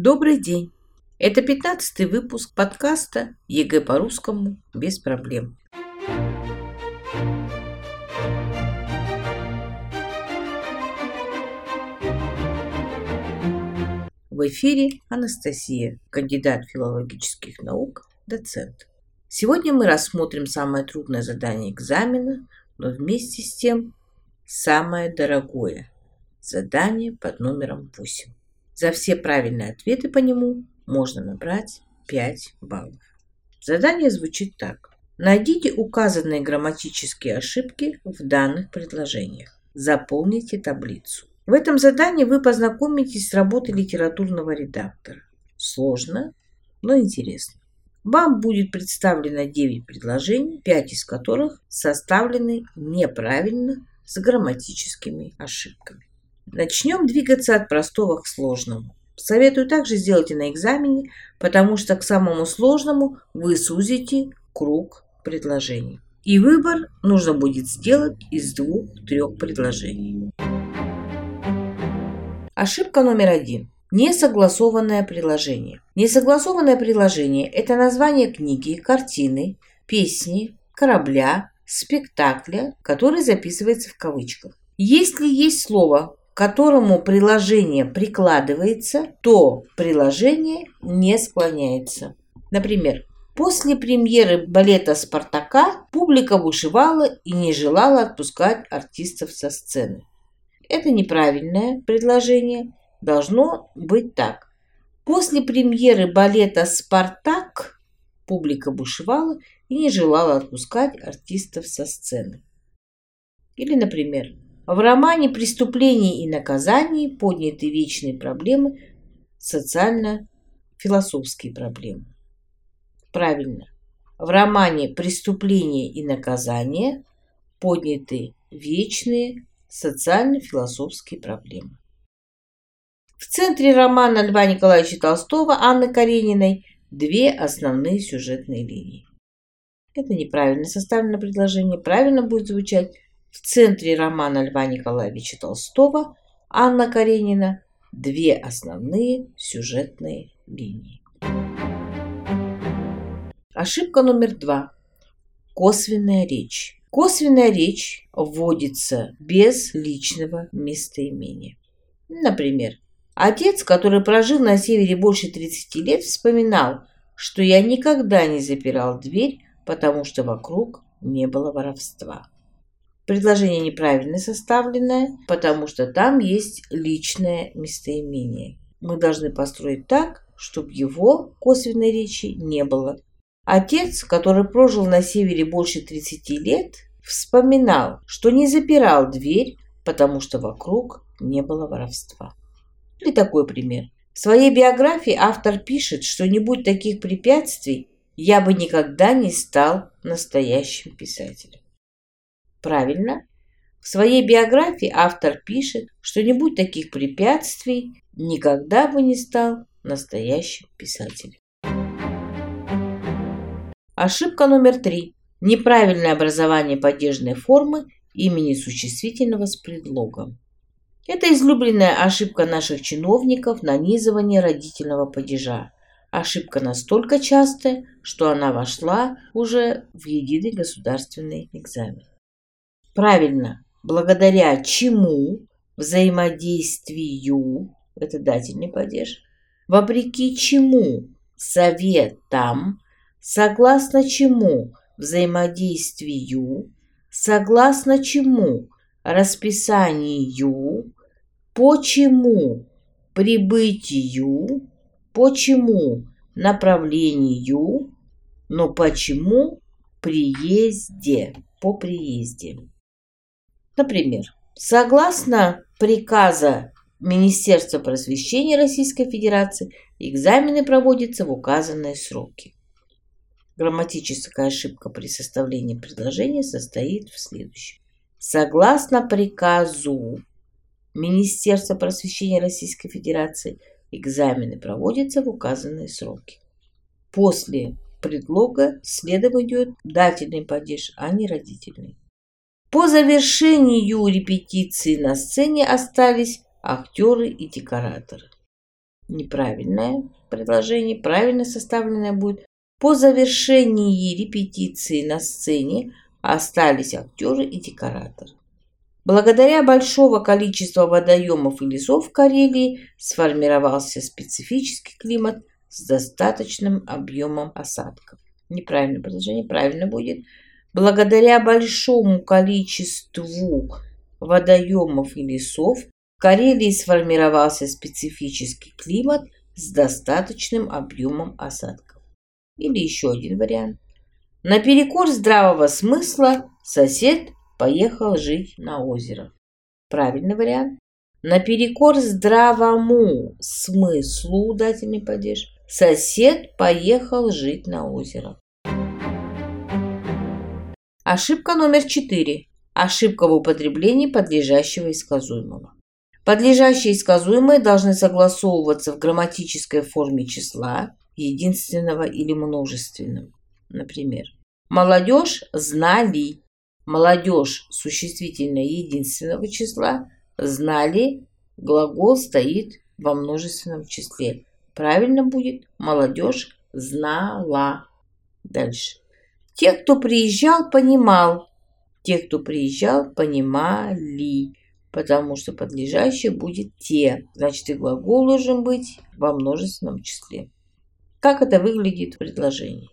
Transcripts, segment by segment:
Добрый день! Это пятнадцатый выпуск подкаста ЕГЭ по-русскому без проблем. В эфире Анастасия, кандидат филологических наук, доцент. Сегодня мы рассмотрим самое трудное задание экзамена, но вместе с тем самое дорогое задание под номером 8. За все правильные ответы по нему можно набрать 5 баллов. Задание звучит так. Найдите указанные грамматические ошибки в данных предложениях. Заполните таблицу. В этом задании вы познакомитесь с работой литературного редактора. Сложно, но интересно. Вам будет представлено 9 предложений, 5 из которых составлены неправильно с грамматическими ошибками. Начнем двигаться от простого к сложному. Советую также сделать и на экзамене, потому что к самому сложному вы сузите круг предложений. И выбор нужно будет сделать из двух-трех предложений. Ошибка номер один. Несогласованное предложение. Несогласованное предложение – это название книги, картины, песни, корабля, спектакля, который записывается в кавычках. Если есть слово, которому приложение прикладывается, то приложение не склоняется. Например, после премьеры балета «Спартака» публика вышивала и не желала отпускать артистов со сцены. Это неправильное предложение. Должно быть так. После премьеры балета «Спартак» публика бушевала и не желала отпускать артистов со сцены. Или, например, в романе «Преступление и наказание» подняты вечные проблемы, социально-философские проблемы. Правильно. В романе «Преступление и наказание» подняты вечные социально-философские проблемы. В центре романа Льва Николаевича Толстого Анны Карениной две основные сюжетные линии. Это неправильно составлено предложение. Правильно будет звучать в центре романа Льва Николаевича Толстого Анна Каренина две основные сюжетные линии. Ошибка номер два. Косвенная речь. Косвенная речь вводится без личного местоимения. Например, отец, который прожил на севере больше 30 лет, вспоминал, что я никогда не запирал дверь, потому что вокруг не было воровства. Предложение неправильно составленное, потому что там есть личное местоимение. Мы должны построить так, чтобы его косвенной речи не было. Отец, который прожил на севере больше 30 лет, вспоминал, что не запирал дверь, потому что вокруг не было воровства. Или такой пример. В своей биографии автор пишет, что не будь таких препятствий, я бы никогда не стал настоящим писателем. Правильно. В своей биографии автор пишет, что не будь таких препятствий, никогда бы не стал настоящим писателем. Ошибка номер три. Неправильное образование падежной формы имени существительного с предлогом. Это излюбленная ошибка наших чиновников нанизывание родительного падежа. Ошибка настолько частая, что она вошла уже в единый государственный экзамен. Правильно, благодаря чему? Взаимодействию, это дательный падеж, вопреки чему? Советам, согласно чему? Взаимодействию, согласно чему? Расписанию, почему? Прибытию, почему? Направлению, но почему? Приезде, по приезде. Например, согласно приказа Министерства просвещения Российской Федерации экзамены проводятся в указанные сроки. Грамматическая ошибка при составлении предложения состоит в следующем. Согласно приказу Министерства просвещения Российской Федерации экзамены проводятся в указанные сроки. После предлога следом идет дательный падеж, а не родительный. По завершению репетиции на сцене остались актеры и декораторы. неправильное предложение, правильно составленное будет. По завершении репетиции на сцене остались актеры и декораторы. Благодаря большого количеству водоемов и лесов в Карелии сформировался специфический климат с достаточным объемом осадков. Неправильное предложение, правильно будет. Благодаря большому количеству водоемов и лесов в Карелии сформировался специфический климат с достаточным объемом осадков. Или еще один вариант. Наперекор здравого смысла сосед поехал жить на озеро. Правильный вариант. Наперекор здравому смыслу дательный падеж сосед поехал жить на озеро. Ошибка номер четыре. Ошибка в употреблении подлежащего и сказуемого. Подлежащие и сказуемые должны согласовываться в грамматической форме числа, единственного или множественного. Например, молодежь знали. Молодежь существительное единственного числа. Знали. Глагол стоит во множественном числе. Правильно будет молодежь знала. Дальше. Те, кто приезжал, понимал. Те, кто приезжал, понимали. Потому что подлежащее будет те. Значит, и глагол должен быть во множественном числе. Как это выглядит в предложении?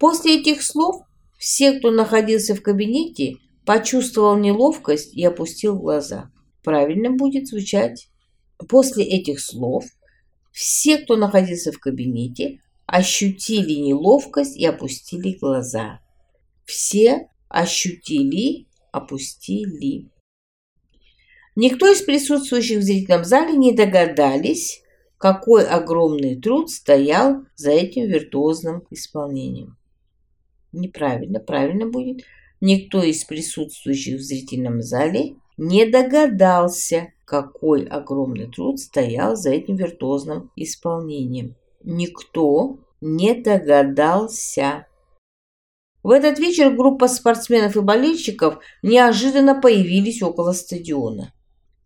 После этих слов все, кто находился в кабинете, почувствовал неловкость и опустил глаза. Правильно будет звучать. После этих слов все, кто находился в кабинете, ощутили неловкость и опустили глаза. Все ощутили, опустили. Никто из присутствующих в зрительном зале не догадались, какой огромный труд стоял за этим виртуозным исполнением. Неправильно, правильно будет. Никто из присутствующих в зрительном зале не догадался, какой огромный труд стоял за этим виртуозным исполнением. Никто не догадался. В этот вечер группа спортсменов и болельщиков неожиданно появились около стадиона.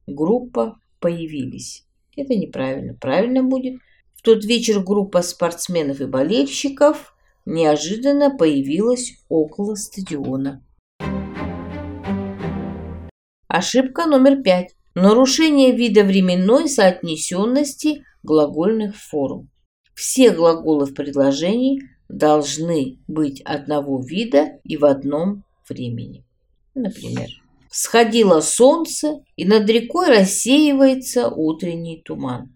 Группа появились. Это неправильно. Правильно будет. В тот вечер группа спортсменов и болельщиков неожиданно появилась около стадиона. Ошибка номер пять. Нарушение вида временной соотнесенности глагольных форм. Все глаголы в предложении должны быть одного вида и в одном времени. Например, «Всходило солнце, и над рекой рассеивается утренний туман».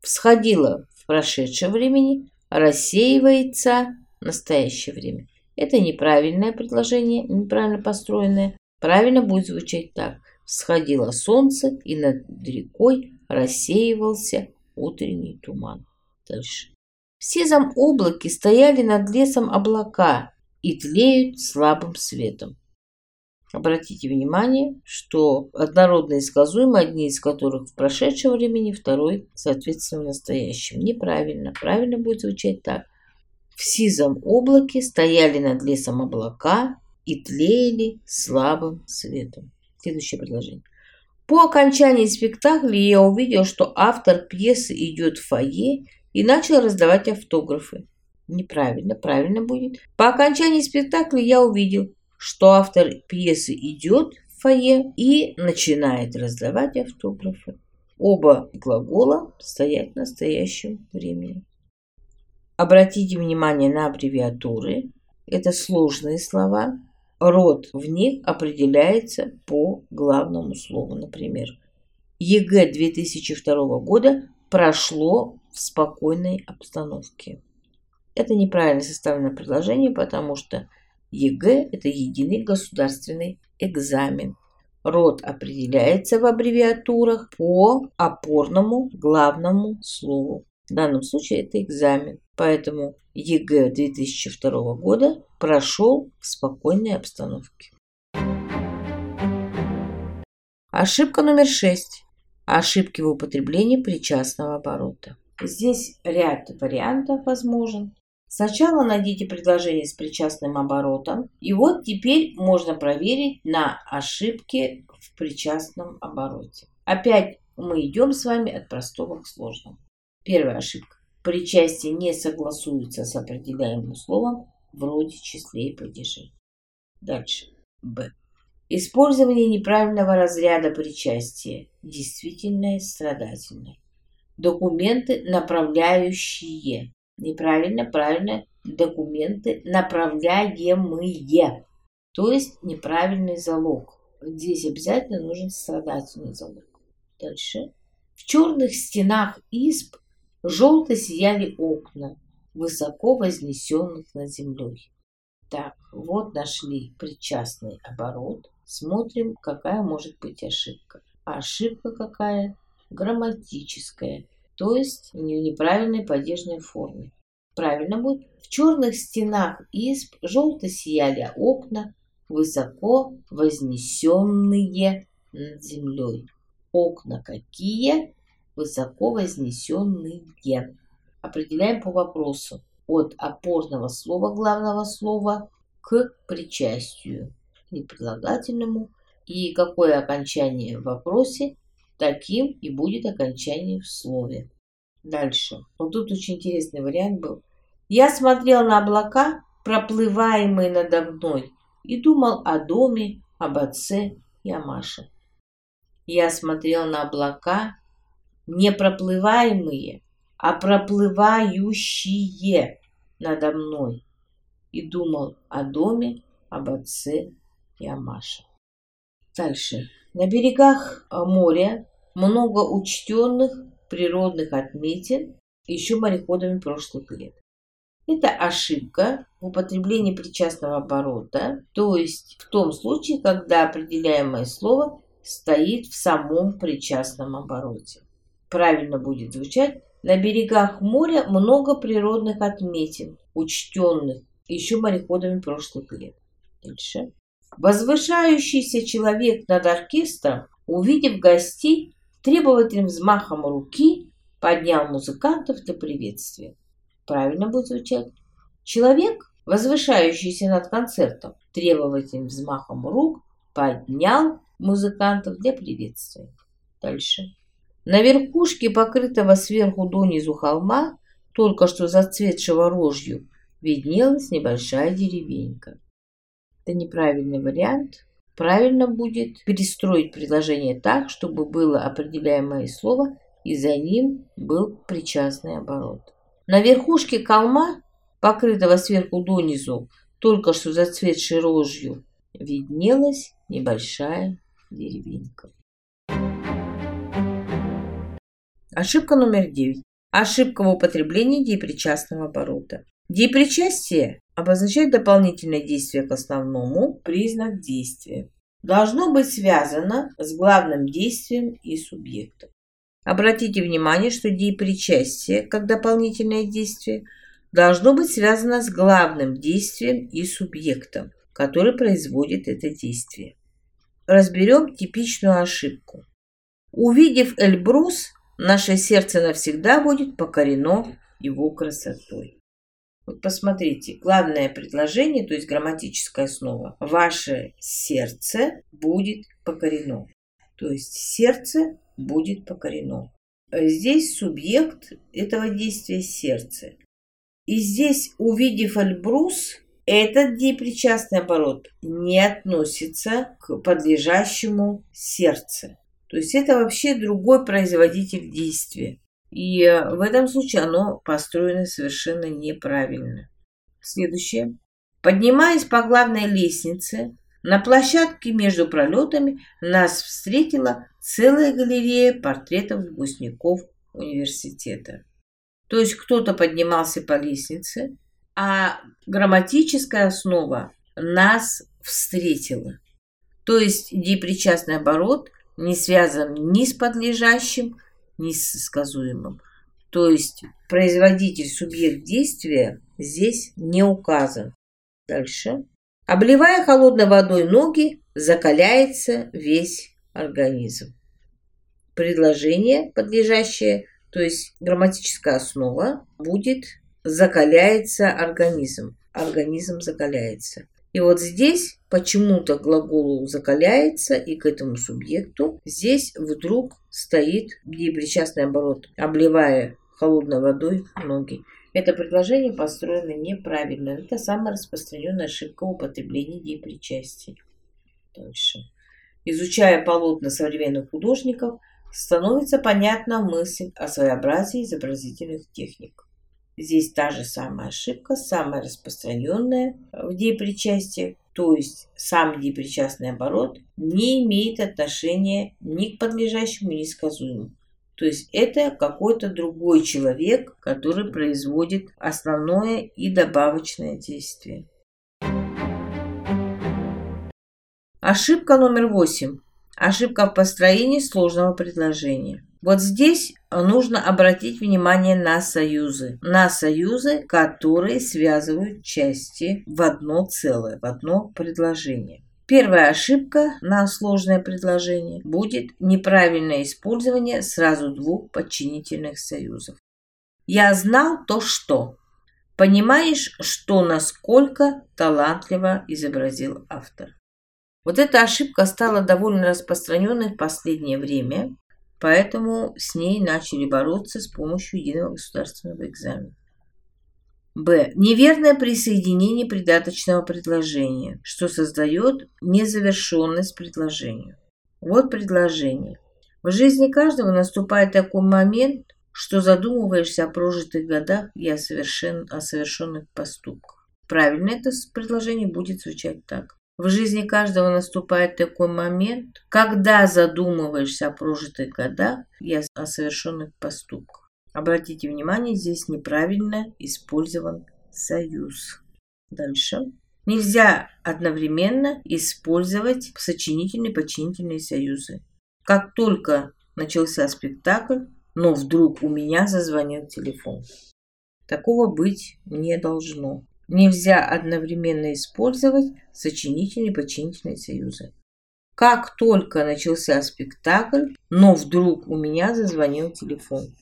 «Всходило» в прошедшем времени, рассеивается в настоящее время. Это неправильное предложение, неправильно построенное. Правильно будет звучать так. Всходило солнце, и над рекой рассеивался утренний туман. Дальше. В сизом облаке стояли над лесом облака и тлеют слабым светом. Обратите внимание, что однородные сказуемые, одни из которых в прошедшем времени, второй, соответственно, в настоящем. Неправильно. Правильно будет звучать так. В сизом облаке стояли над лесом облака и тлеяли слабым светом. Следующее предложение. По окончании спектакля я увидел, что автор пьесы идет в фойе и начал раздавать автографы. Неправильно, правильно будет. По окончании спектакля я увидел, что автор пьесы идет в фойе и начинает раздавать автографы. Оба глагола стоят в настоящем времени. Обратите внимание на аббревиатуры. Это сложные слова. Род в них определяется по главному слову. Например, ЕГЭ 2002 года прошло в спокойной обстановке. Это неправильно составленное предложение, потому что ЕГЭ – это единый государственный экзамен. Род определяется в аббревиатурах по опорному главному слову. В данном случае это экзамен. Поэтому ЕГЭ 2002 года прошел в спокойной обстановке. Ошибка номер шесть. Ошибки в употреблении причастного оборота. Здесь ряд вариантов возможен. Сначала найдите предложение с причастным оборотом. И вот теперь можно проверить на ошибки в причастном обороте. Опять мы идем с вами от простого к сложному. Первая ошибка. Причастие не согласуется с определяемым словом в роде, числе и падеже. Дальше. Б. Использование неправильного разряда причастия. Действительное, страдательное. Документы, направляющие. Неправильно, правильно. Документы, направляемые. То есть неправильный залог. Здесь обязательно нужен страдательный залог. Дальше. В черных стенах исп желто сияли окна, высоко вознесенных над землей. Так, вот нашли причастный оборот. Смотрим, какая может быть ошибка. А ошибка какая? Грамматическая, то есть в неправильной падежной форме. Правильно будет. В черных стенах исп желто сияли окна, высоко вознесенные над землей. Окна какие? Высоко вознесенные. Определяем по вопросу от опорного слова главного слова к причастию неприлагательному и какое окончание в вопросе, таким и будет окончание в слове. Дальше. Вот тут очень интересный вариант был. Я смотрел на облака, проплываемые надо мной, и думал о доме, об отце и о Маше. Я смотрел на облака, не проплываемые, а проплывающие надо мной, и думал о доме, об отце и о Маше. Дальше. На берегах моря много учтенных природных отметин еще мореходами прошлых лет. Это ошибка в употреблении причастного оборота, то есть в том случае, когда определяемое слово стоит в самом причастном обороте. Правильно будет звучать «На берегах моря много природных отметин, учтенных еще мореходами прошлых лет». Дальше. Возвышающийся человек над оркестром, увидев гостей, требовательным взмахом руки поднял музыкантов для приветствия правильно будет звучать. Человек, возвышающийся над концертом, требовательным взмахом рук поднял музыкантов для приветствия. Дальше. На верхушке покрытого сверху донизу холма, только что зацветшего рожью, виднелась небольшая деревенька. Это неправильный вариант. Правильно будет перестроить предложение так, чтобы было определяемое слово, и за ним был причастный оборот. На верхушке холма, покрытого сверху донизу, только что зацветшей рожью, виднелась небольшая деревенька. Ошибка номер девять. Ошибка в употреблении деепричастного оборота. Деепричастие обозначает дополнительное действие к основному, признак действия. Должно быть связано с главным действием и субъектом. Обратите внимание, что деепричастие, как дополнительное действие, должно быть связано с главным действием и субъектом, который производит это действие. Разберем типичную ошибку. Увидев Эльбрус, наше сердце навсегда будет покорено его красотой. Вот посмотрите, главное предложение, то есть грамматическая основа. Ваше сердце будет покорено. То есть сердце будет покорено. Здесь субъект этого действия сердце. И здесь, увидев Альбрус, этот депричастный оборот не относится к подлежащему сердце. То есть это вообще другой производитель действия. И в этом случае оно построено совершенно неправильно. Следующее. Поднимаясь по главной лестнице, на площадке между пролетами нас встретила целая галерея портретов выпускников университета. То есть кто-то поднимался по лестнице, а грамматическая основа нас встретила. То есть депричастный оборот не связан ни с подлежащим, ни с сказуемым. То есть производитель, субъект действия здесь не указан. Дальше. Обливая холодной водой ноги, закаляется весь организм. Предложение, подлежащее, то есть грамматическая основа, будет закаляется организм. Организм закаляется. И вот здесь почему-то глаголу закаляется, и к этому субъекту здесь вдруг стоит причастный оборот, обливая холодной водой ноги. Это предложение построено неправильно. Это самая распространенная ошибка в употреблении деепричастия. Дальше. Изучая полотна современных художников, становится понятна мысль о своеобразии изобразительных техник. Здесь та же самая ошибка, самая распространенная в деепричастии, то есть сам деепричастный оборот не имеет отношения ни к подлежащему, ни к сказуемому. То есть это какой-то другой человек, который производит основное и добавочное действие. Ошибка номер восемь. Ошибка в построении сложного предложения. Вот здесь нужно обратить внимание на союзы. На союзы, которые связывают части в одно целое, в одно предложение. Первая ошибка на сложное предложение будет неправильное использование сразу двух подчинительных союзов. Я знал то, что. Понимаешь, что насколько талантливо изобразил автор. Вот эта ошибка стала довольно распространенной в последнее время, поэтому с ней начали бороться с помощью единого государственного экзамена. Б. Неверное присоединение придаточного предложения, что создает незавершенность предложению. Вот предложение. В жизни каждого наступает такой момент, что задумываешься о прожитых годах и о, совершен... о совершенных поступках. Правильно это предложение будет звучать так. В жизни каждого наступает такой момент, когда задумываешься о прожитых годах и о совершенных поступках. Обратите внимание, здесь неправильно использован союз. Дальше. Нельзя одновременно использовать сочинительные и подчинительные союзы. Как только начался спектакль, но вдруг у меня зазвонил телефон. Такого быть не должно. Нельзя одновременно использовать сочинительные и подчинительные союзы. Как только начался спектакль, но вдруг у меня зазвонил телефон.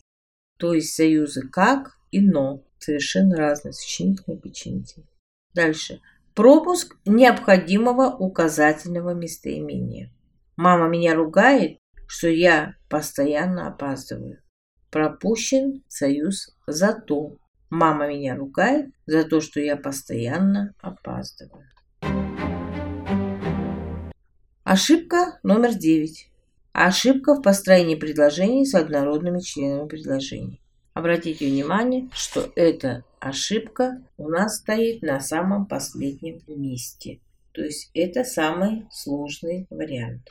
То есть союзы «как» и «но» совершенно разные, сочинительные и подчинительные. Дальше. Пропуск необходимого указательного местоимения. Мама меня ругает, что я постоянно опаздываю. Пропущен союз «зато». Мама меня ругает за то, что я постоянно опаздываю. Ошибка номер девять. Ошибка в построении предложений с однородными членами предложений. Обратите внимание, что эта ошибка у нас стоит на самом последнем месте. То есть это самый сложный вариант.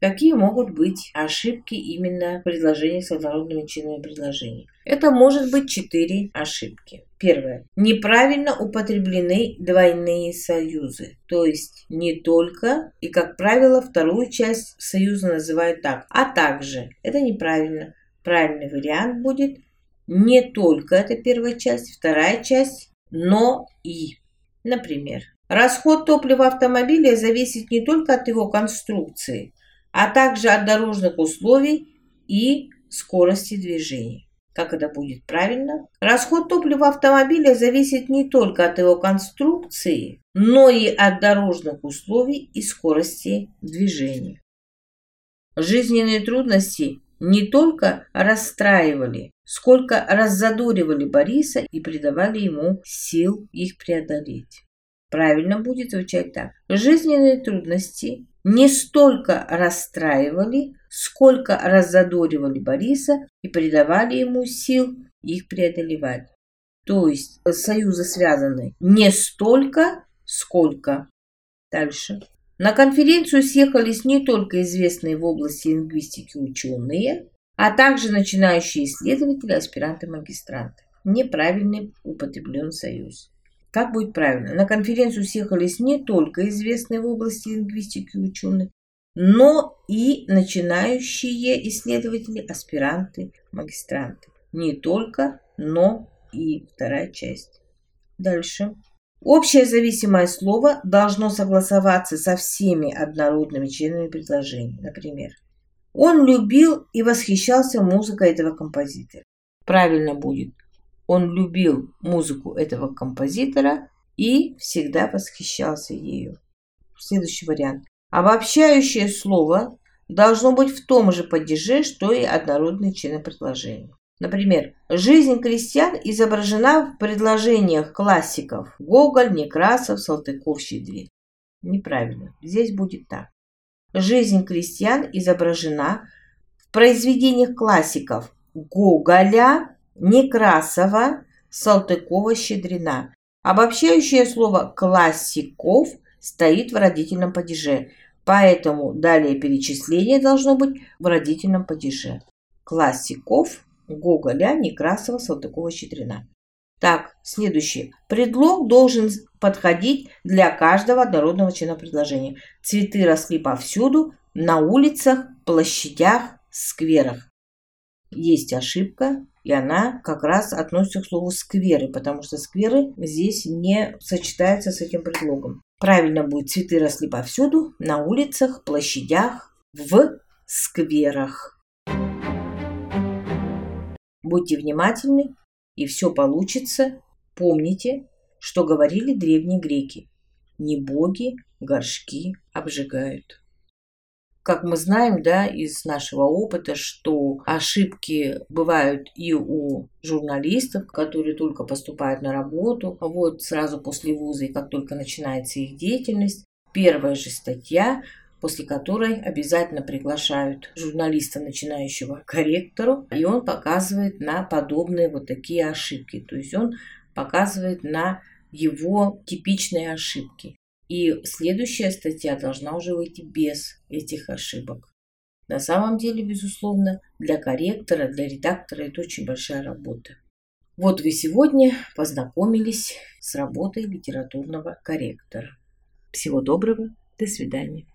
Какие могут быть ошибки именно в предложениях с однородными членами предложений? Это может быть четыре ошибки. Первое. Неправильно употреблены двойные союзы. То есть не только, и как правило, вторую часть союза называют так, а также. Это неправильно. Правильный вариант будет не только это первая часть, вторая часть, но и. Например, расход топлива автомобиля зависит не только от его конструкции, а также от дорожных условий и скорости движения. Как это будет правильно? Расход топлива автомобиля зависит не только от его конструкции, но и от дорожных условий и скорости движения. Жизненные трудности не только расстраивали, сколько раззадоривали Бориса и придавали ему сил их преодолеть. Правильно будет звучать так. Жизненные трудности не столько расстраивали, сколько раззадоривали Бориса и придавали ему сил их преодолевать. То есть союзы связаны не столько, сколько. Дальше. На конференцию съехались не только известные в области лингвистики ученые, а также начинающие исследователи, аспиранты, магистранты. Неправильный употреблен союз. Как будет правильно? На конференцию съехались не только известные в области лингвистики ученые, но и начинающие исследователи, аспиранты, магистранты. Не только, но и вторая часть. Дальше. Общее зависимое слово должно согласоваться со всеми однородными членами предложения. Например, он любил и восхищался музыкой этого композитора. Правильно будет он любил музыку этого композитора и всегда восхищался ею. Следующий вариант. Обобщающее слово должно быть в том же падеже, что и однородные члены предложения. Например, жизнь крестьян изображена в предложениях классиков Гоголь, Некрасов, Салтыков, Щедрин. Неправильно. Здесь будет так. Жизнь крестьян изображена в произведениях классиков Гоголя, Некрасова, Салтыкова, Щедрина. Обобщающее слово «классиков» стоит в родительном падеже, поэтому далее перечисление должно быть в родительном падеже. Классиков, Гоголя, Некрасова, Салтыкова, Щедрина. Так, следующий. Предлог должен подходить для каждого однородного члена предложения. Цветы росли повсюду, на улицах, площадях, скверах. Есть ошибка, и она как раз относится к слову скверы, потому что скверы здесь не сочетаются с этим предлогом. Правильно будет цветы росли повсюду, на улицах, площадях, в скверах. Будьте внимательны, и все получится. Помните, что говорили древние греки. Не боги горшки обжигают. Как мы знаем, да, из нашего опыта, что ошибки бывают и у журналистов, которые только поступают на работу, вот сразу после вуза и как только начинается их деятельность. Первая же статья после которой обязательно приглашают журналиста начинающего корректору, и он показывает на подобные вот такие ошибки. То есть он показывает на его типичные ошибки. И следующая статья должна уже выйти без этих ошибок. На самом деле, безусловно, для корректора, для редактора это очень большая работа. Вот вы сегодня познакомились с работой литературного корректора. Всего доброго, до свидания.